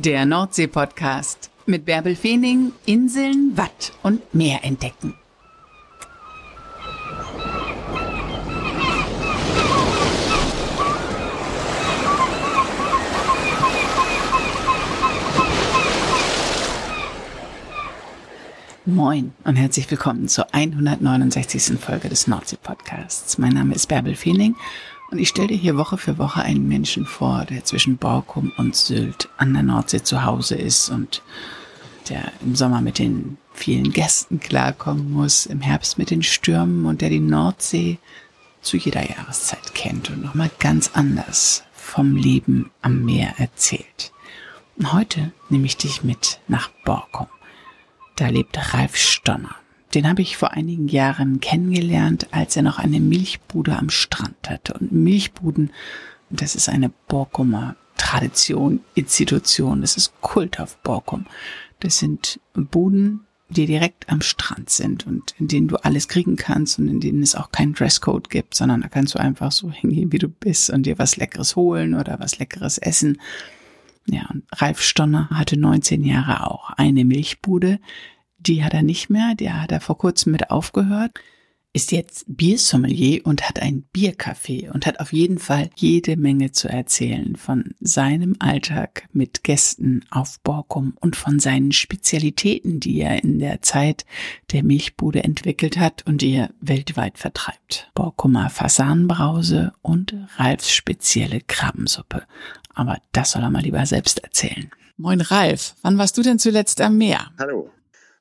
Der Nordsee-Podcast mit Bärbel Feening, Inseln, Watt und Meer entdecken. Moin und herzlich willkommen zur 169. Folge des Nordsee-Podcasts. Mein Name ist Bärbel Feening und ich stelle dir hier Woche für Woche einen Menschen vor, der zwischen Borkum und Sylt an der Nordsee zu Hause ist und der im Sommer mit den vielen Gästen klarkommen muss, im Herbst mit den Stürmen und der die Nordsee zu jeder Jahreszeit kennt und nochmal ganz anders vom Leben am Meer erzählt. Und heute nehme ich dich mit nach Borkum. Da lebt Ralf Stonner. Den habe ich vor einigen Jahren kennengelernt, als er noch eine Milchbude am Strand hatte. Und Milchbuden, das ist eine Borkumer Tradition, Institution, das ist Kult auf Borkum. Das sind Buden, die direkt am Strand sind und in denen du alles kriegen kannst und in denen es auch keinen Dresscode gibt, sondern da kannst du einfach so hingehen, wie du bist und dir was Leckeres holen oder was Leckeres essen. Ja, und Ralf Stonner hatte 19 Jahre auch eine Milchbude. Die hat er nicht mehr, der hat er vor kurzem mit aufgehört, ist jetzt Biersommelier und hat ein Biercafé und hat auf jeden Fall jede Menge zu erzählen von seinem Alltag mit Gästen auf Borkum und von seinen Spezialitäten, die er in der Zeit der Milchbude entwickelt hat und die er weltweit vertreibt. Borkumer Fasanenbrause und Ralfs spezielle Krabbensuppe aber das soll er mal lieber selbst erzählen. Moin Ralf, wann warst du denn zuletzt am Meer? Hallo.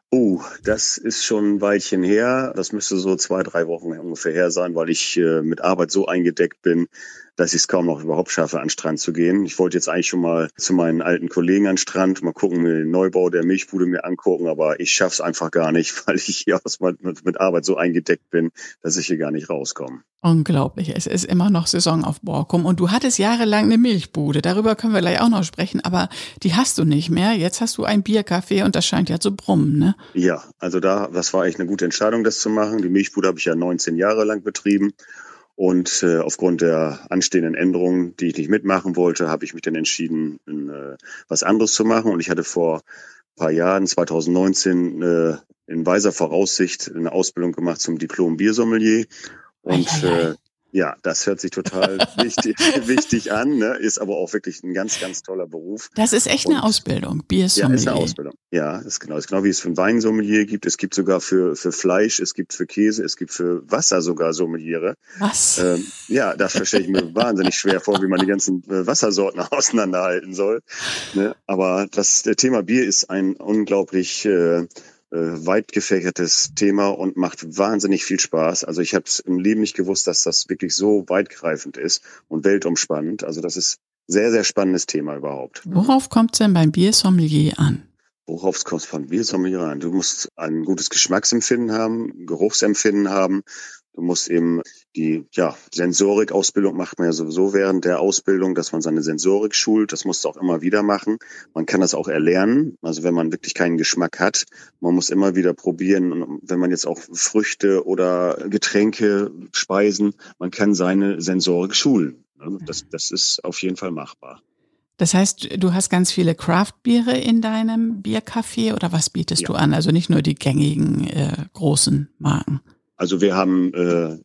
Oh, das ist schon ein Weilchen her. Das müsste so zwei, drei Wochen ungefähr her sein, weil ich äh, mit Arbeit so eingedeckt bin, dass ich es kaum noch überhaupt schaffe, an den Strand zu gehen. Ich wollte jetzt eigentlich schon mal zu meinen alten Kollegen an den Strand, mal gucken, mir den Neubau der Milchbude mir angucken, aber ich schaff's einfach gar nicht, weil ich hier aus, mit, mit Arbeit so eingedeckt bin, dass ich hier gar nicht rauskomme. Unglaublich. Es ist immer noch Saison auf Borkum und du hattest jahrelang eine Milchbude. Darüber können wir gleich auch noch sprechen, aber die hast du nicht mehr. Jetzt hast du ein Biercafé und das scheint ja zu brummen, ne? Ja, also da, das war eigentlich eine gute Entscheidung, das zu machen. Die Milchbude habe ich ja 19 Jahre lang betrieben und äh, aufgrund der anstehenden Änderungen, die ich nicht mitmachen wollte, habe ich mich dann entschieden, äh, was anderes zu machen. Und ich hatte vor paar Jahren, 2019, äh, in weiser Voraussicht eine Ausbildung gemacht zum Diplom Biersommelier. Und äh, ja, das hört sich total wichtig, wichtig an, ne? ist aber auch wirklich ein ganz, ganz toller Beruf. Das ist echt eine Ausbildung, Biersommelier. Ja, ist eine Ausbildung. Ja, ist genau, ist genau wie es für ein Weinsommelier gibt. Es gibt sogar für, für Fleisch, es gibt für Käse, es gibt für Wasser sogar Sommeliere. Was? Ähm, ja, das verstehe ich mir wahnsinnig schwer vor, wie man die ganzen äh, Wassersorten auseinanderhalten soll. Ne? Aber das Thema Bier ist ein unglaublich äh, äh, weit gefächertes Thema und macht wahnsinnig viel Spaß. Also ich habe es im Leben nicht gewusst, dass das wirklich so weitgreifend ist und weltumspannend. Also das ist sehr, sehr spannendes Thema überhaupt. Worauf kommt es denn beim Biersommelier an? Worauf kommt es beim Biersommelier an? Du musst ein gutes Geschmacksempfinden haben, Geruchsempfinden haben. Du musst eben die ja, Sensorikausbildung macht man ja sowieso während der Ausbildung, dass man seine Sensorik schult. Das musst du auch immer wieder machen. Man kann das auch erlernen. Also wenn man wirklich keinen Geschmack hat, man muss immer wieder probieren. Und wenn man jetzt auch Früchte oder Getränke, Speisen, man kann seine Sensorik schulen. Also das, das ist auf jeden Fall machbar. Das heißt, du hast ganz viele Craft-Biere in deinem Biercafé oder was bietest ja. du an? Also nicht nur die gängigen äh, großen Marken. Also wir haben äh,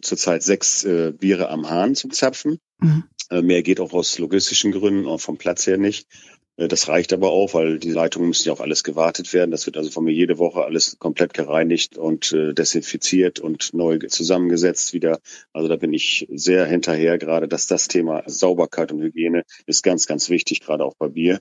zurzeit sechs äh, Biere am Hahn zum Zapfen. Mhm. Äh, mehr geht auch aus logistischen Gründen, auch vom Platz her nicht. Äh, das reicht aber auch, weil die Leitungen müssen ja auch alles gewartet werden. Das wird also von mir jede Woche alles komplett gereinigt und äh, desinfiziert und neu zusammengesetzt wieder. Also da bin ich sehr hinterher, gerade dass das Thema Sauberkeit und Hygiene ist ganz, ganz wichtig, gerade auch bei Bier.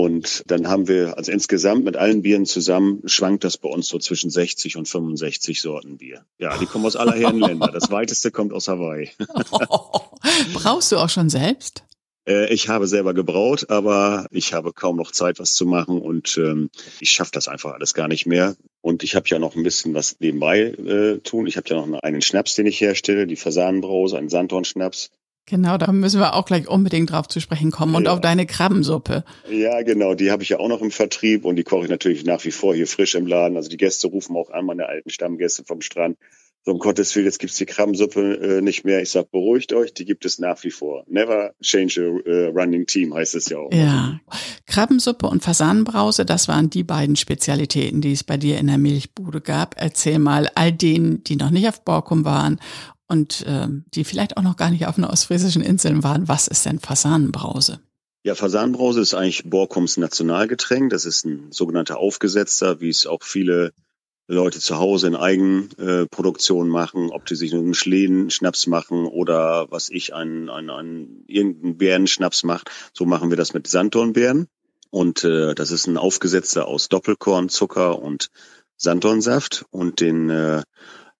Und dann haben wir, also insgesamt mit allen Bieren zusammen, schwankt das bei uns so zwischen 60 und 65 Sorten Bier. Ja, die kommen aus aller Herren Länder. Das weiteste kommt aus Hawaii. Brauchst du auch schon selbst? Äh, ich habe selber gebraut, aber ich habe kaum noch Zeit, was zu machen und ähm, ich schaffe das einfach alles gar nicht mehr. Und ich habe ja noch ein bisschen was nebenbei äh, tun. Ich habe ja noch einen Schnaps, den ich herstelle, die Fasanenbrause, einen Sandhornschnaps. Genau, da müssen wir auch gleich unbedingt drauf zu sprechen kommen und ja. auf deine Krabbensuppe. Ja, genau, die habe ich ja auch noch im Vertrieb und die koche ich natürlich nach wie vor hier frisch im Laden. Also die Gäste rufen auch an, meine alten Stammgäste vom Strand. so um Gottes Willen, jetzt gibt's die Krabbensuppe äh, nicht mehr. Ich sag, beruhigt euch, die gibt es nach wie vor. Never change a uh, running team, heißt es ja auch. Ja, Krabbensuppe und Fasanenbrause, das waren die beiden Spezialitäten, die es bei dir in der Milchbude gab. Erzähl mal all denen, die noch nicht auf Borkum waren und äh, die vielleicht auch noch gar nicht auf den ostfriesischen Inseln waren, was ist denn Fasanenbrause? Ja, Fasanenbrause ist eigentlich Borkums Nationalgetränk. Das ist ein sogenannter Aufgesetzter, wie es auch viele Leute zu Hause in Eigenproduktion machen, ob die sich einen Schläden-Schnaps machen oder was ich, einen, einen, einen irgendeinen Bärenschnaps macht. So machen wir das mit Sanddornbeeren. Und äh, das ist ein Aufgesetzter aus Doppelkorn, Zucker und Sanddornsaft. Und den äh,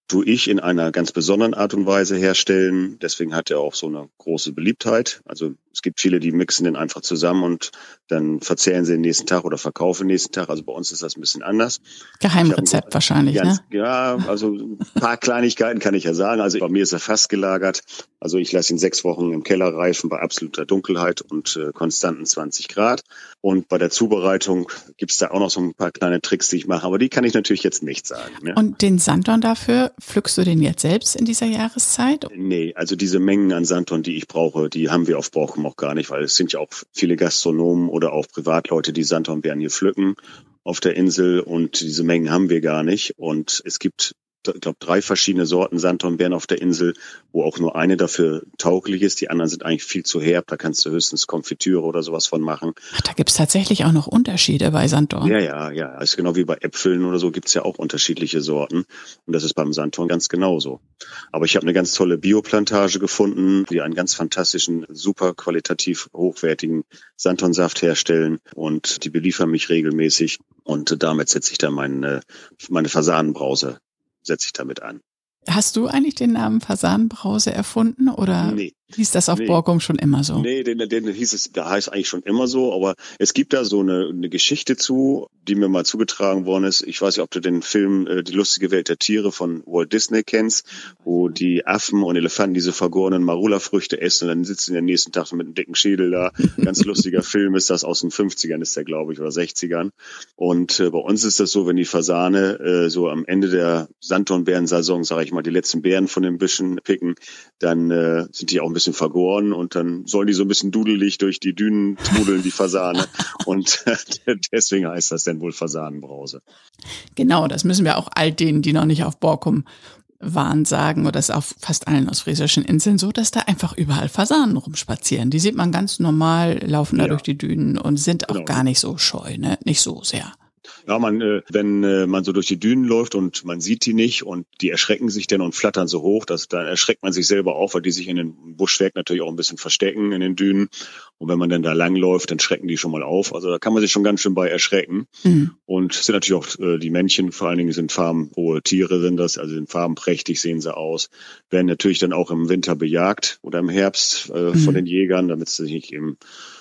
tue ich in einer ganz besonderen Art und Weise herstellen. Deswegen hat er auch so eine große Beliebtheit. Also es gibt viele, die mixen den einfach zusammen und dann verzehren sie den nächsten Tag oder verkaufen den nächsten Tag. Also bei uns ist das ein bisschen anders. Geheimrezept wahrscheinlich, ganz, ne? Ja, also ein paar Kleinigkeiten kann ich ja sagen. Also bei mir ist er fast gelagert. Also ich lasse ihn sechs Wochen im Keller reifen bei absoluter Dunkelheit und äh, konstanten 20 Grad. Und bei der Zubereitung gibt's da auch noch so ein paar kleine Tricks, die ich mache. Aber die kann ich natürlich jetzt nicht sagen. Ne? Und den Sanddorn dafür, pflückst du den jetzt selbst in dieser Jahreszeit? Nee, also diese Mengen an Sanddorn, die ich brauche, die haben wir auf Borkum auch gar nicht, weil es sind ja auch viele Gastronomen oder auch Privatleute, die Sanddornbeeren hier pflücken auf der Insel und diese Mengen haben wir gar nicht. Und es gibt glaube, drei verschiedene Sorten Sanddornbeeren auf der Insel, wo auch nur eine dafür tauglich ist. Die anderen sind eigentlich viel zu herb. Da kannst du höchstens Konfitüre oder sowas von machen. Ach, da gibt's tatsächlich auch noch Unterschiede bei Sanddorn. Ja, ja, ja. Also genau wie bei Äpfeln oder so gibt's ja auch unterschiedliche Sorten. Und das ist beim Sanddorn ganz genauso. Aber ich habe eine ganz tolle Bioplantage gefunden, die einen ganz fantastischen, super qualitativ hochwertigen Sanddornsaft herstellen. Und die beliefern mich regelmäßig. Und damit setze ich dann meine, meine Fasanenbrause setze ich damit an. Hast du eigentlich den Namen Fasanenbrause erfunden oder nee, hieß das auf nee, Borkum schon immer so? Nee, den, den hieß es, da heißt eigentlich schon immer so, aber es gibt da so eine, eine Geschichte zu, die mir mal zugetragen worden ist. Ich weiß nicht, ob du den Film äh, Die lustige Welt der Tiere von Walt Disney kennst, wo die Affen und Elefanten diese vergorenen Marula-Früchte essen und dann sitzen die am nächsten Tag mit einem dicken Schädel da. Ganz lustiger Film ist das aus den 50ern, ist der, glaube ich, oder 60ern. Und äh, bei uns ist das so, wenn die Fasane äh, so am Ende der Sanddornbeerensaison, sage ich mal, die letzten Beeren von den Büschen picken, dann äh, sind die auch ein bisschen vergoren und dann sollen die so ein bisschen dudelig durch die Dünen trudeln, die Fasane. und deswegen heißt das denn wohl Fasanenbrause. Genau, das müssen wir auch all denen, die noch nicht auf Borkum waren, sagen, oder das ist auf fast allen ostfriesischen Inseln so, dass da einfach überall Fasanen rumspazieren. Die sieht man ganz normal, laufen da ja. durch die Dünen und sind auch genau. gar nicht so scheu, ne? Nicht so sehr. Ja, man, äh, wenn äh, man so durch die Dünen läuft und man sieht die nicht und die erschrecken sich dann und flattern so hoch, dass dann erschreckt man sich selber auf, weil die sich in den Buschwerk natürlich auch ein bisschen verstecken in den Dünen. Und wenn man dann da langläuft, dann schrecken die schon mal auf. Also da kann man sich schon ganz schön bei erschrecken. Mhm. Und sind natürlich auch äh, die Männchen, vor allen Dingen sind farbenhohe Tiere sind das, also sind farbenprächtig sehen sie aus, werden natürlich dann auch im Winter bejagt oder im Herbst äh, mhm. von den Jägern, damit sie sich nicht im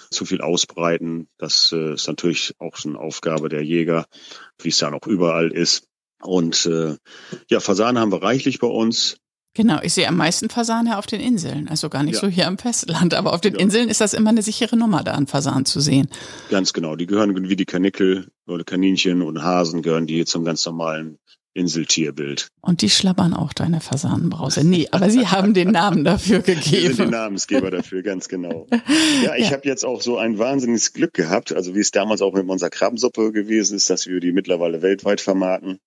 zu viel ausbreiten. Das äh, ist natürlich auch eine Aufgabe der Jäger, wie es ja noch überall ist. Und äh, ja, Fasane haben wir reichlich bei uns. Genau, ich sehe am meisten Fasane auf den Inseln, also gar nicht ja. so hier am Festland, aber auf den ja. Inseln ist das immer eine sichere Nummer, da einen Fasan zu sehen. Ganz genau, die gehören wie die Kanickel oder Kaninchen und Hasen gehören die zum ganz normalen Inseltierbild. Und die schlabbern auch deine Fasanenbrause. Nee, aber sie haben den Namen dafür gegeben. Sie sind die Namensgeber dafür, ganz genau. Ja, ich ja. habe jetzt auch so ein wahnsinniges Glück gehabt, also wie es damals auch mit unserer Krabbensuppe gewesen ist, dass wir die mittlerweile weltweit vermarkten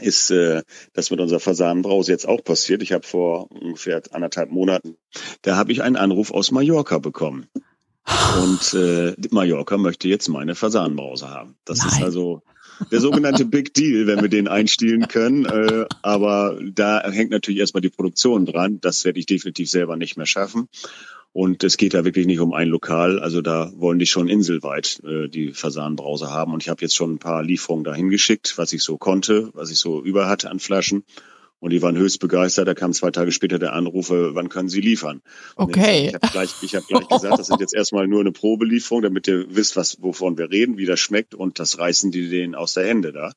ist äh, das mit unserer Fasanenbrause jetzt auch passiert. Ich habe vor ungefähr anderthalb Monaten, da habe ich einen Anruf aus Mallorca bekommen. Und äh, Mallorca möchte jetzt meine Fasanenbrause haben. Das Nein. ist also der sogenannte Big Deal, wenn wir den einstielen können. Äh, aber da hängt natürlich erstmal die Produktion dran. Das werde ich definitiv selber nicht mehr schaffen. Und es geht da wirklich nicht um ein Lokal. Also da wollen die schon inselweit äh, die Fasanenbrause haben. Und ich habe jetzt schon ein paar Lieferungen dahin geschickt, was ich so konnte, was ich so über hatte an Flaschen. Und die waren höchst begeistert. Da kam zwei Tage später der Anruf, äh, wann können Sie liefern? Okay. Ich habe gleich, ich hab gleich gesagt, das sind jetzt erstmal nur eine Probelieferung, damit ihr wisst, was, wovon wir reden, wie das schmeckt. Und das reißen die denen aus der Hände da.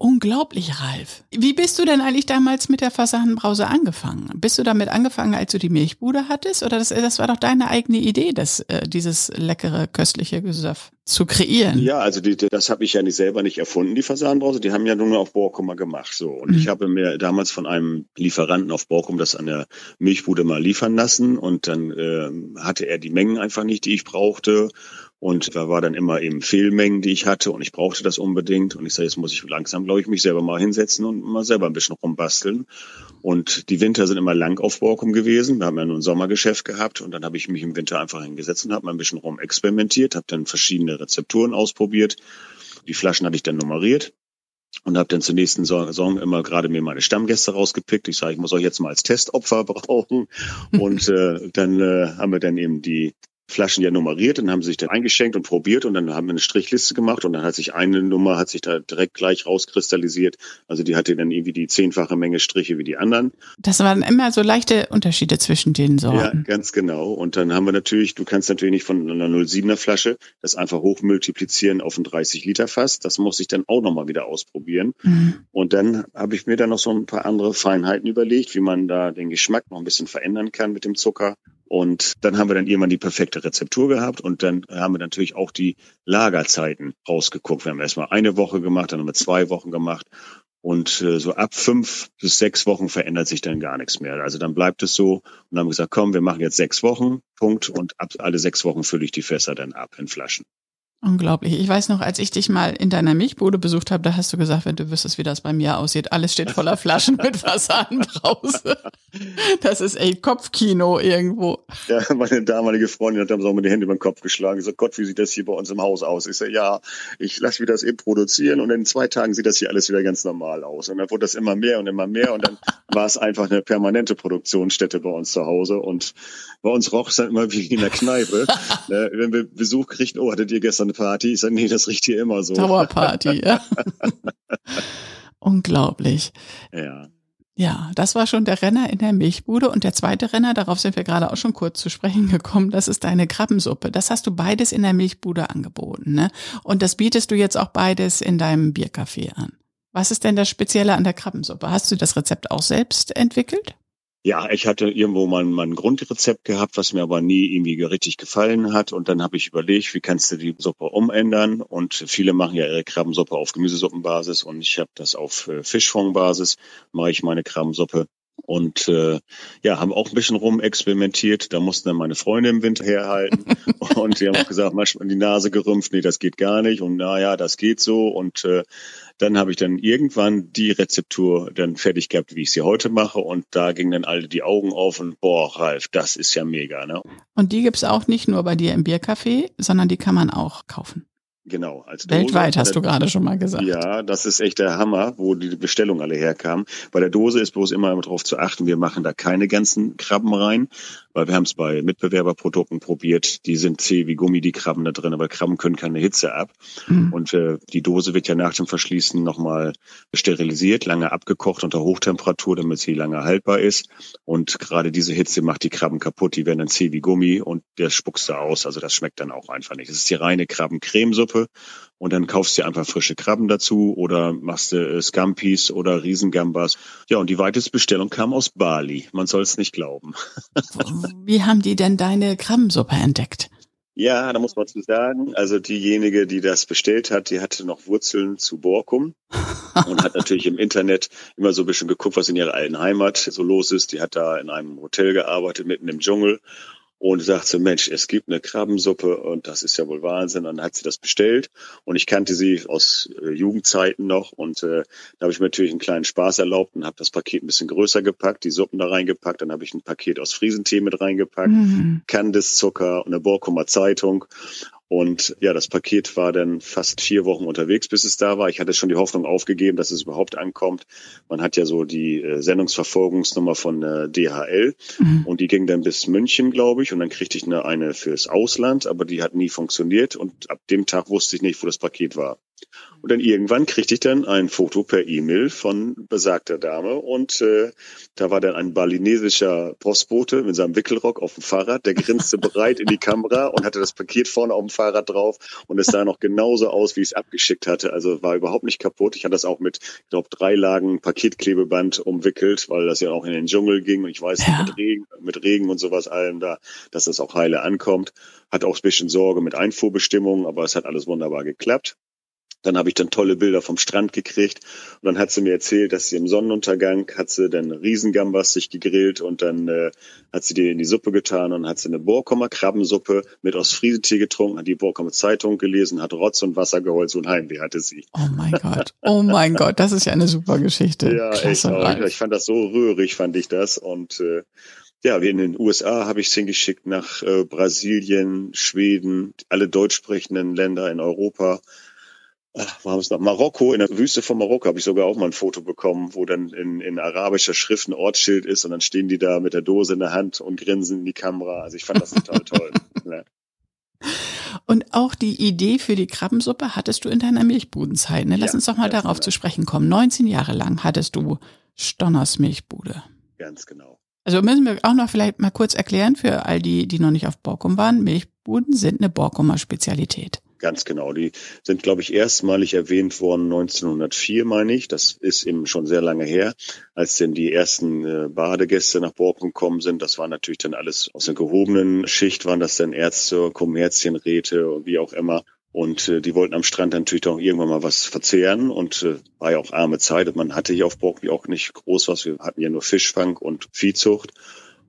Unglaublich, Ralf. Wie bist du denn eigentlich damals mit der Fasanenbrause angefangen? Bist du damit angefangen, als du die Milchbude hattest? Oder das, das war doch deine eigene Idee, das, äh, dieses leckere, köstliche Gesöff zu kreieren? Ja, also die, das habe ich ja nicht selber nicht erfunden, die Fasanenbrause. Die haben ja nur auf Borkum gemacht. So. Und mhm. ich habe mir damals von einem Lieferanten auf Borkum das an der Milchbude mal liefern lassen. Und dann äh, hatte er die Mengen einfach nicht, die ich brauchte. Und da war dann immer eben Fehlmengen, die ich hatte und ich brauchte das unbedingt. Und ich sage, jetzt muss ich langsam, glaube ich, mich selber mal hinsetzen und mal selber ein bisschen rumbasteln. Und die Winter sind immer lang auf Borkum gewesen. Wir haben ja nur ein Sommergeschäft gehabt und dann habe ich mich im Winter einfach hingesetzt und habe mal ein bisschen rum experimentiert, habe dann verschiedene Rezepturen ausprobiert. Die Flaschen hatte ich dann nummeriert und habe dann zur nächsten Saison immer gerade mir meine Stammgäste rausgepickt. Ich sage, ich muss euch jetzt mal als Testopfer brauchen. Und äh, dann äh, haben wir dann eben die Flaschen ja nummeriert, dann haben sie sich dann eingeschenkt und probiert und dann haben wir eine Strichliste gemacht und dann hat sich eine Nummer, hat sich da direkt gleich rauskristallisiert. Also die hatte dann irgendwie die zehnfache Menge Striche wie die anderen. Das waren immer so leichte Unterschiede zwischen den Sorten. Ja, ganz genau. Und dann haben wir natürlich, du kannst natürlich nicht von einer 07er Flasche das einfach hochmultiplizieren auf ein 30 Liter Fass. Das muss ich dann auch nochmal wieder ausprobieren. Mhm. Und dann habe ich mir dann noch so ein paar andere Feinheiten überlegt, wie man da den Geschmack noch ein bisschen verändern kann mit dem Zucker und dann haben wir dann irgendwann die perfekte Rezeptur gehabt und dann haben wir natürlich auch die Lagerzeiten rausgeguckt. Wir haben erstmal eine Woche gemacht, dann haben wir zwei Wochen gemacht. Und äh, so ab fünf bis sechs Wochen verändert sich dann gar nichts mehr. Also dann bleibt es so und dann haben wir gesagt, komm, wir machen jetzt sechs Wochen, Punkt. Und ab alle sechs Wochen fülle ich die Fässer dann ab in Flaschen. Unglaublich. Ich weiß noch, als ich dich mal in deiner Milchbude besucht habe, da hast du gesagt, wenn du wüsstest, wie das bei mir aussieht, alles steht voller Flaschen mit Fassadenbrause. Das ist echt Kopfkino irgendwo. Ja, meine damalige Freundin hat dann so mit den Händen über den Kopf geschlagen. Ich so, Gott, wie sieht das hier bei uns im Haus aus? Ich so, ja, ich lasse wieder das eben produzieren und in zwei Tagen sieht das hier alles wieder ganz normal aus. Und dann wurde das immer mehr und immer mehr und dann war es einfach eine permanente Produktionsstätte bei uns zu Hause und bei uns roch es dann immer wie in der Kneipe. Ne, wenn wir Besuch kriegten, oh, hattet ihr gestern Party? Ich sage, nee, das riecht hier immer so. Dauerparty, ja. Unglaublich. Ja. Ja, das war schon der Renner in der Milchbude. Und der zweite Renner, darauf sind wir gerade auch schon kurz zu sprechen gekommen, das ist deine Krabbensuppe. Das hast du beides in der Milchbude angeboten, ne? Und das bietest du jetzt auch beides in deinem Biercafé an. Was ist denn das Spezielle an der Krabbensuppe? Hast du das Rezept auch selbst entwickelt? Ja, ich hatte irgendwo mal, mal ein Grundrezept gehabt, was mir aber nie irgendwie richtig gefallen hat. Und dann habe ich überlegt, wie kannst du die Suppe umändern? Und viele machen ja ihre Krabbensuppe auf Gemüsesuppenbasis und ich habe das auf äh, Fischfondbasis, mache ich meine Krabbensuppe. Und äh, ja, haben auch ein bisschen rumexperimentiert. Da mussten dann meine Freunde im Winter herhalten. und die haben auch gesagt, manchmal die Nase gerümpft, nee, das geht gar nicht. Und naja, das geht so. Und äh, dann habe ich dann irgendwann die Rezeptur dann fertig gehabt, wie ich sie heute mache. Und da gingen dann alle die Augen auf und boah, Ralf, das ist ja mega. Ne? Und die gibt's auch nicht nur bei dir im Biercafé, sondern die kann man auch kaufen. Genau. Als Dose. Weltweit hast du gerade schon mal gesagt. Ja, das ist echt der Hammer, wo die Bestellungen alle herkamen. Bei der Dose ist bloß immer darauf zu achten, wir machen da keine ganzen Krabben rein, weil wir haben es bei Mitbewerberprodukten probiert. Die sind zäh wie Gummi, die Krabben da drin, aber Krabben können keine Hitze ab. Mhm. Und äh, die Dose wird ja nach dem Verschließen nochmal sterilisiert, lange abgekocht unter Hochtemperatur, damit sie lange haltbar ist. Und gerade diese Hitze macht die Krabben kaputt. Die werden dann zäh wie Gummi und der spuckst da aus. Also das schmeckt dann auch einfach nicht. Das ist die reine Krabbencremesuppe Suppe und dann kaufst du einfach frische Krabben dazu oder machst du äh, Scampis oder Riesengambas. Ja, und die weiteste Bestellung kam aus Bali. Man soll es nicht glauben. Wie haben die denn deine Krabbensuppe entdeckt? Ja, da muss man zu sagen, also diejenige, die das bestellt hat, die hatte noch Wurzeln zu Borkum und hat natürlich im Internet immer so ein bisschen geguckt, was in ihrer alten Heimat so los ist. Die hat da in einem Hotel gearbeitet, mitten im Dschungel und sagte, Mensch, es gibt eine Krabbensuppe und das ist ja wohl Wahnsinn. Und dann hat sie das bestellt und ich kannte sie aus äh, Jugendzeiten noch und äh, da habe ich mir natürlich einen kleinen Spaß erlaubt und habe das Paket ein bisschen größer gepackt, die Suppen da reingepackt, dann habe ich ein Paket aus Friesentee mit reingepackt, mhm. Kandiszucker und eine Borkumer Zeitung und ja, das Paket war dann fast vier Wochen unterwegs, bis es da war. Ich hatte schon die Hoffnung aufgegeben, dass es überhaupt ankommt. Man hat ja so die äh, Sendungsverfolgungsnummer von äh, DHL mhm. und die ging dann bis München, glaube ich. Und dann kriegte ich eine, eine fürs Ausland, aber die hat nie funktioniert. Und ab dem Tag wusste ich nicht, wo das Paket war. Und dann irgendwann kriegte ich dann ein Foto per E-Mail von besagter Dame und äh, da war dann ein balinesischer Postbote mit seinem Wickelrock auf dem Fahrrad, der grinste bereit in die Kamera und hatte das Paket vorne auf dem Fahrrad drauf und es sah noch genauso aus, wie ich es abgeschickt hatte. Also war überhaupt nicht kaputt. Ich hatte das auch mit, ich glaube, drei Lagen Paketklebeband umwickelt, weil das ja auch in den Dschungel ging und ich weiß ja. mit Regen, mit Regen und sowas allem da, dass das auch heile ankommt. Hat auch ein bisschen Sorge mit Einfuhrbestimmungen, aber es hat alles wunderbar geklappt. Dann habe ich dann tolle Bilder vom Strand gekriegt. Und dann hat sie mir erzählt, dass sie im Sonnenuntergang hat sie dann Riesengambas sich gegrillt und dann äh, hat sie die in die Suppe getan und hat sie eine Borkummer Krabbensuppe mit Ostfriesentee getrunken, hat die Borkummer Zeitung gelesen, hat Rotz und Wasser geholt, so ein Heimweh hatte sie. Oh mein Gott, oh mein Gott, das ist ja eine super Geschichte. Ja, Klasse, ich, ich fand das so rührig, fand ich das. Und äh, ja, wie in den USA habe ich es hingeschickt nach äh, Brasilien, Schweden, alle deutsch sprechenden Länder in Europa ach, wo haben es noch? Marokko, in der Wüste von Marokko habe ich sogar auch mal ein Foto bekommen, wo dann in, in arabischer Schrift ein Ortsschild ist und dann stehen die da mit der Dose in der Hand und grinsen in die Kamera. Also ich fand das total toll. Ja. Und auch die Idee für die Krabbensuppe hattest du in deiner Milchbudenzeit. Ne? Lass ja, uns doch mal darauf genau. zu sprechen kommen. 19 Jahre lang hattest du Stonners Milchbude. Ganz genau. Also müssen wir auch noch vielleicht mal kurz erklären für all die, die noch nicht auf Borkum waren. Milchbuden sind eine Borkumer Spezialität. Ganz genau. Die sind, glaube ich, erstmalig erwähnt worden 1904, meine ich. Das ist eben schon sehr lange her, als denn die ersten äh, Badegäste nach Borken gekommen sind. Das war natürlich dann alles aus der gehobenen Schicht, waren das dann Ärzte, Kommerzienräte und wie auch immer. Und äh, die wollten am Strand natürlich doch irgendwann mal was verzehren und äh, war ja auch arme Zeit. Man hatte hier auf Borken auch nicht groß was. Wir hatten ja nur Fischfang und Viehzucht.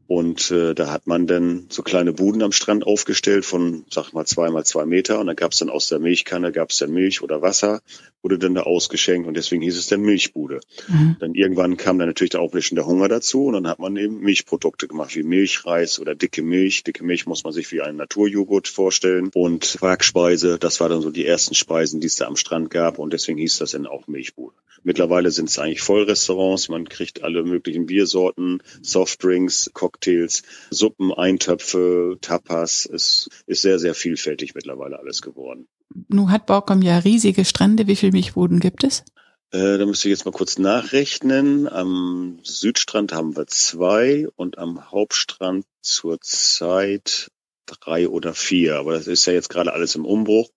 Und äh, da hat man dann so kleine Buden am Strand aufgestellt von, sag mal, zwei mal zwei Meter. Und da gab es dann aus der Milchkanne, gab es dann Milch oder Wasser, wurde dann da ausgeschenkt und deswegen hieß es dann Milchbude. Mhm. Dann irgendwann kam dann natürlich auch ein bisschen der Hunger dazu und dann hat man eben Milchprodukte gemacht, wie Milchreis oder dicke Milch. Dicke Milch muss man sich wie einen Naturjoghurt vorstellen. Und Quarkspeise, das war dann so die ersten Speisen, die es da am Strand gab und deswegen hieß das dann auch Milchbude. Mittlerweile sind es eigentlich Vollrestaurants. Man kriegt alle möglichen Biersorten, Softdrinks, Cocktails, Suppen, Eintöpfe, Tapas. Es ist sehr, sehr vielfältig mittlerweile alles geworden. Nun hat Borkum ja riesige Strände. Wie viele Milchbuden gibt es? Äh, da müsste ich jetzt mal kurz nachrechnen. Am Südstrand haben wir zwei und am Hauptstrand zurzeit drei oder vier. Aber das ist ja jetzt gerade alles im Umbruch.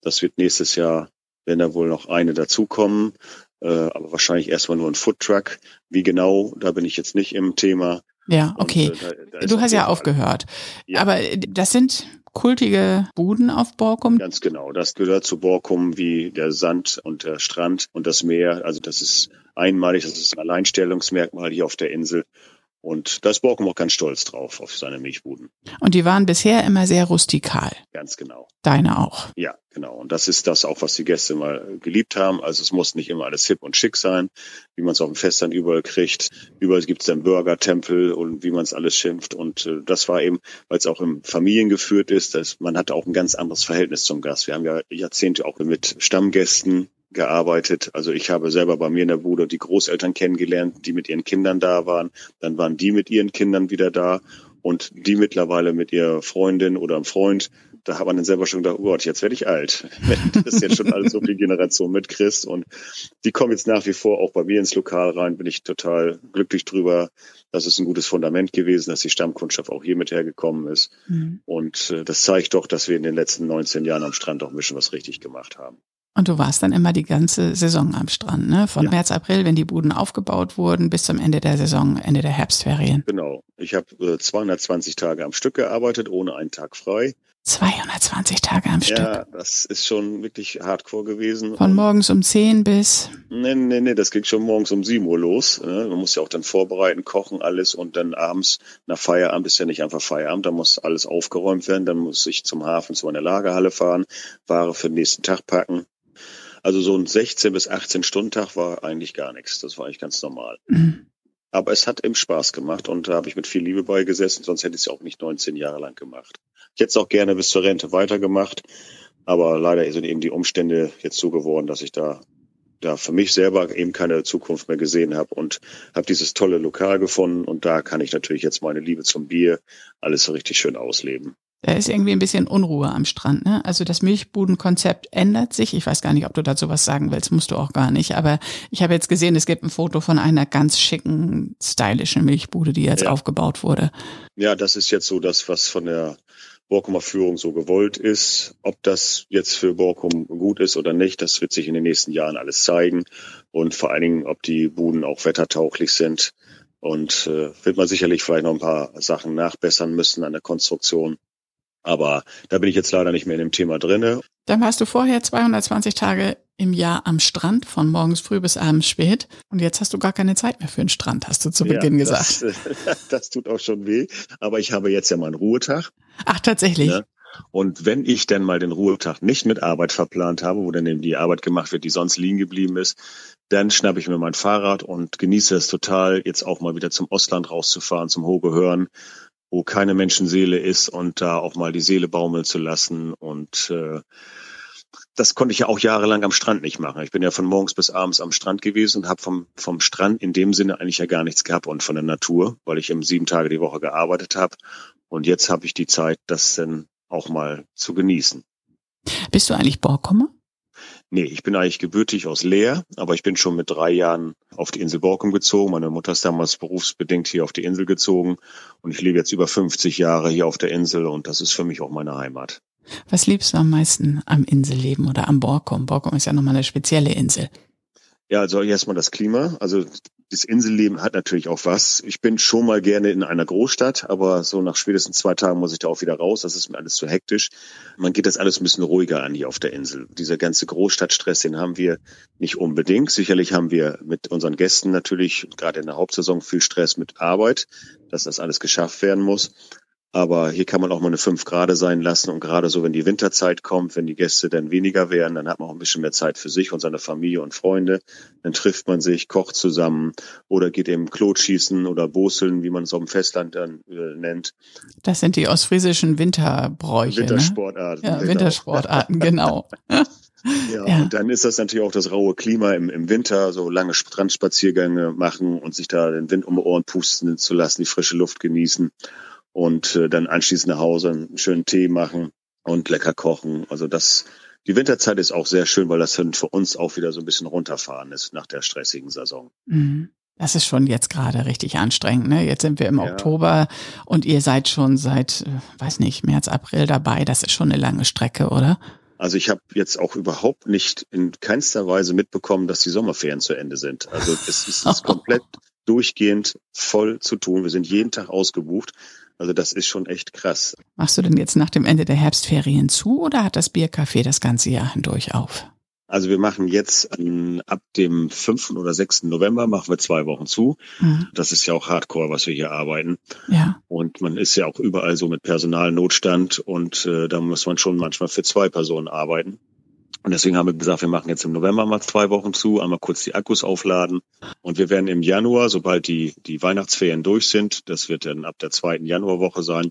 Das wird nächstes Jahr, wenn da wohl noch eine dazukommen, äh, aber wahrscheinlich erstmal nur ein Foodtruck. Wie genau, da bin ich jetzt nicht im Thema. Ja, okay. Und, äh, da, da du hast ja aufgehört. Ja. Aber äh, das sind kultige Buden auf Borkum. Ganz genau. Das gehört zu Borkum wie der Sand und der Strand und das Meer. Also das ist einmalig, das ist ein Alleinstellungsmerkmal hier auf der Insel. Und da ist Borkum auch ganz stolz drauf, auf seine Milchbuden. Und die waren bisher immer sehr rustikal. Ganz genau. Deine auch. Ja, genau. Und das ist das auch, was die Gäste mal geliebt haben. Also es muss nicht immer alles hip und schick sein, wie man es auf dem Fest dann überall kriegt. Überall gibt es dann Burger-Tempel und wie man es alles schimpft. Und äh, das war eben, weil es auch im Familien geführt ist, dass man hatte auch ein ganz anderes Verhältnis zum Gast. Wir haben ja Jahrzehnte auch mit Stammgästen gearbeitet. Also ich habe selber bei mir in der Bude die Großeltern kennengelernt, die mit ihren Kindern da waren. Dann waren die mit ihren Kindern wieder da und die mittlerweile mit ihrer Freundin oder einem Freund. Da hat man dann selber schon gedacht, oh Gott, jetzt werde ich alt. das ist jetzt schon alles so viel Generation mit Chris und die kommen jetzt nach wie vor auch bei mir ins Lokal rein. Bin ich total glücklich drüber. Das ist ein gutes Fundament gewesen, dass die Stammkundschaft auch hier mit hergekommen ist. Mhm. Und äh, das zeigt doch, dass wir in den letzten 19 Jahren am Strand auch ein bisschen was richtig gemacht haben. Und du warst dann immer die ganze Saison am Strand, ne? Von ja. März, April, wenn die Buden aufgebaut wurden, bis zum Ende der Saison, Ende der Herbstferien. Genau. Ich habe äh, 220 Tage am Stück gearbeitet, ohne einen Tag frei. 220 Tage am Stück. Ja, das ist schon wirklich hardcore gewesen. Von morgens um 10 bis? Nee, nee, nee, das ging schon morgens um 7 Uhr los. Ne? Man muss ja auch dann vorbereiten, kochen, alles und dann abends nach Feierabend ist ja nicht einfach Feierabend, da muss alles aufgeräumt werden, dann muss ich zum Hafen zu einer Lagerhalle fahren, Ware für den nächsten Tag packen. Also so ein 16 bis 18 Stunden Tag war eigentlich gar nichts. Das war eigentlich ganz normal. Mhm. Aber es hat eben Spaß gemacht und da habe ich mit viel Liebe beigesessen, sonst hätte ich es auch nicht 19 Jahre lang gemacht. Ich hätte es auch gerne bis zur Rente weitergemacht, aber leider sind eben die Umstände jetzt so geworden, dass ich da da für mich selber eben keine Zukunft mehr gesehen habe und habe dieses tolle Lokal gefunden und da kann ich natürlich jetzt meine Liebe zum Bier alles so richtig schön ausleben. Da ist irgendwie ein bisschen Unruhe am Strand. Ne? Also das Milchbudenkonzept ändert sich. Ich weiß gar nicht, ob du dazu was sagen willst, musst du auch gar nicht. Aber ich habe jetzt gesehen, es gibt ein Foto von einer ganz schicken, stylischen Milchbude, die jetzt ja. aufgebaut wurde. Ja, das ist jetzt so das, was von der Borkumer Führung so gewollt ist. Ob das jetzt für Borkum gut ist oder nicht, das wird sich in den nächsten Jahren alles zeigen. Und vor allen Dingen, ob die Buden auch wettertauglich sind. Und äh, wird man sicherlich vielleicht noch ein paar Sachen nachbessern müssen an der Konstruktion. Aber da bin ich jetzt leider nicht mehr in dem Thema drinne. Dann warst du vorher 220 Tage im Jahr am Strand, von morgens früh bis abends spät. Und jetzt hast du gar keine Zeit mehr für den Strand, hast du zu Beginn ja, das, gesagt. Das, tut auch schon weh. Aber ich habe jetzt ja meinen Ruhetag. Ach, tatsächlich. Ja. Und wenn ich dann mal den Ruhetag nicht mit Arbeit verplant habe, wo dann eben die Arbeit gemacht wird, die sonst liegen geblieben ist, dann schnappe ich mir mein Fahrrad und genieße es total, jetzt auch mal wieder zum Ostland rauszufahren, zum Hoge hören wo keine Menschenseele ist und da auch mal die Seele baumeln zu lassen. Und äh, das konnte ich ja auch jahrelang am Strand nicht machen. Ich bin ja von morgens bis abends am Strand gewesen und habe vom, vom Strand in dem Sinne eigentlich ja gar nichts gehabt und von der Natur, weil ich eben sieben Tage die Woche gearbeitet habe. Und jetzt habe ich die Zeit, das dann auch mal zu genießen. Bist du eigentlich Borkummer? Nee, ich bin eigentlich gebürtig aus Leer, aber ich bin schon mit drei Jahren auf die Insel Borkum gezogen. Meine Mutter ist damals berufsbedingt hier auf die Insel gezogen und ich lebe jetzt über 50 Jahre hier auf der Insel und das ist für mich auch meine Heimat. Was liebst du am meisten am Inselleben oder am Borkum? Borkum ist ja nochmal eine spezielle Insel. Ja, also erstmal das Klima. Also das Inselleben hat natürlich auch was. Ich bin schon mal gerne in einer Großstadt, aber so nach spätestens zwei Tagen muss ich da auch wieder raus. Das ist mir alles zu hektisch. Man geht das alles ein bisschen ruhiger an hier auf der Insel. Dieser ganze Großstadtstress, den haben wir nicht unbedingt. Sicherlich haben wir mit unseren Gästen natürlich gerade in der Hauptsaison viel Stress mit Arbeit, dass das alles geschafft werden muss. Aber hier kann man auch mal eine fünf Grad sein lassen. Und gerade so, wenn die Winterzeit kommt, wenn die Gäste dann weniger werden, dann hat man auch ein bisschen mehr Zeit für sich und seine Familie und Freunde. Dann trifft man sich, kocht zusammen oder geht eben Klotschießen oder Boseln, wie man es auf dem Festland dann äh, nennt. Das sind die ostfriesischen Winterbräuche. Ne? Wintersportarten. Ne? Ja, genau. Wintersportarten, genau. Ja, ja, und dann ist das natürlich auch das raue Klima im, im Winter, so lange Strandspaziergänge machen und sich da den Wind um die Ohren pusten zu lassen, die frische Luft genießen und äh, dann anschließend nach Hause einen schönen Tee machen und lecker kochen. Also das, die Winterzeit ist auch sehr schön, weil das dann für uns auch wieder so ein bisschen runterfahren ist nach der stressigen Saison. Mhm. Das ist schon jetzt gerade richtig anstrengend. Ne? Jetzt sind wir im ja. Oktober und ihr seid schon seit, äh, weiß nicht, März, April dabei. Das ist schon eine lange Strecke, oder? Also ich habe jetzt auch überhaupt nicht in keinster Weise mitbekommen, dass die Sommerferien zu Ende sind. Also es ist, ist komplett durchgehend voll zu tun. Wir sind jeden Tag ausgebucht. Also das ist schon echt krass. Machst du denn jetzt nach dem Ende der Herbstferien zu oder hat das Biercafé das ganze Jahr hindurch auf? Also wir machen jetzt ähm, ab dem 5. oder 6. November machen wir zwei Wochen zu. Mhm. Das ist ja auch Hardcore, was wir hier arbeiten. Ja. Und man ist ja auch überall so mit Personalnotstand und äh, da muss man schon manchmal für zwei Personen arbeiten. Und deswegen haben wir gesagt, wir machen jetzt im November mal zwei Wochen zu, einmal kurz die Akkus aufladen. Und wir werden im Januar, sobald die, die Weihnachtsferien durch sind, das wird dann ab der zweiten Januarwoche sein,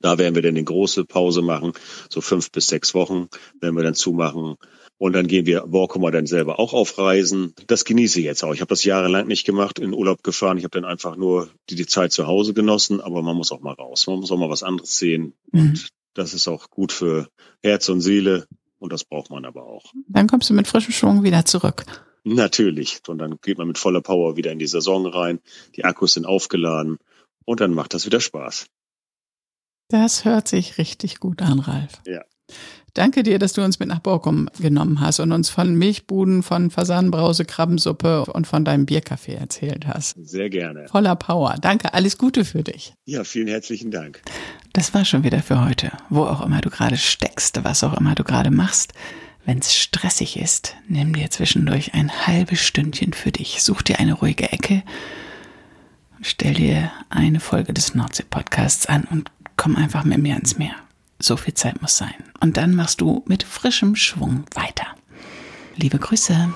da werden wir dann eine große Pause machen, so fünf bis sechs Wochen werden wir dann zumachen. Und dann gehen wir Borkumer dann selber auch auf Reisen. Das genieße ich jetzt auch. Ich habe das jahrelang nicht gemacht, in Urlaub gefahren. Ich habe dann einfach nur die, die Zeit zu Hause genossen, aber man muss auch mal raus. Man muss auch mal was anderes sehen. Mhm. Und das ist auch gut für Herz und Seele. Und das braucht man aber auch. Dann kommst du mit frischem Schwung wieder zurück. Natürlich. Und dann geht man mit voller Power wieder in die Saison rein. Die Akkus sind aufgeladen. Und dann macht das wieder Spaß. Das hört sich richtig gut an, Ralf. Ja. Danke dir, dass du uns mit nach Borkum genommen hast und uns von Milchbuden, von Fasanenbrause, Krabbensuppe und von deinem Biercafé erzählt hast. Sehr gerne. Voller Power. Danke, alles Gute für dich. Ja, vielen herzlichen Dank. Das war schon wieder für heute. Wo auch immer du gerade steckst, was auch immer du gerade machst. Wenn es stressig ist, nimm dir zwischendurch ein halbes Stündchen für dich. Such dir eine ruhige Ecke stell dir eine Folge des Nordsee-Podcasts an und komm einfach mit mir ins Meer. So viel Zeit muss sein. Und dann machst du mit frischem Schwung weiter. Liebe Grüße.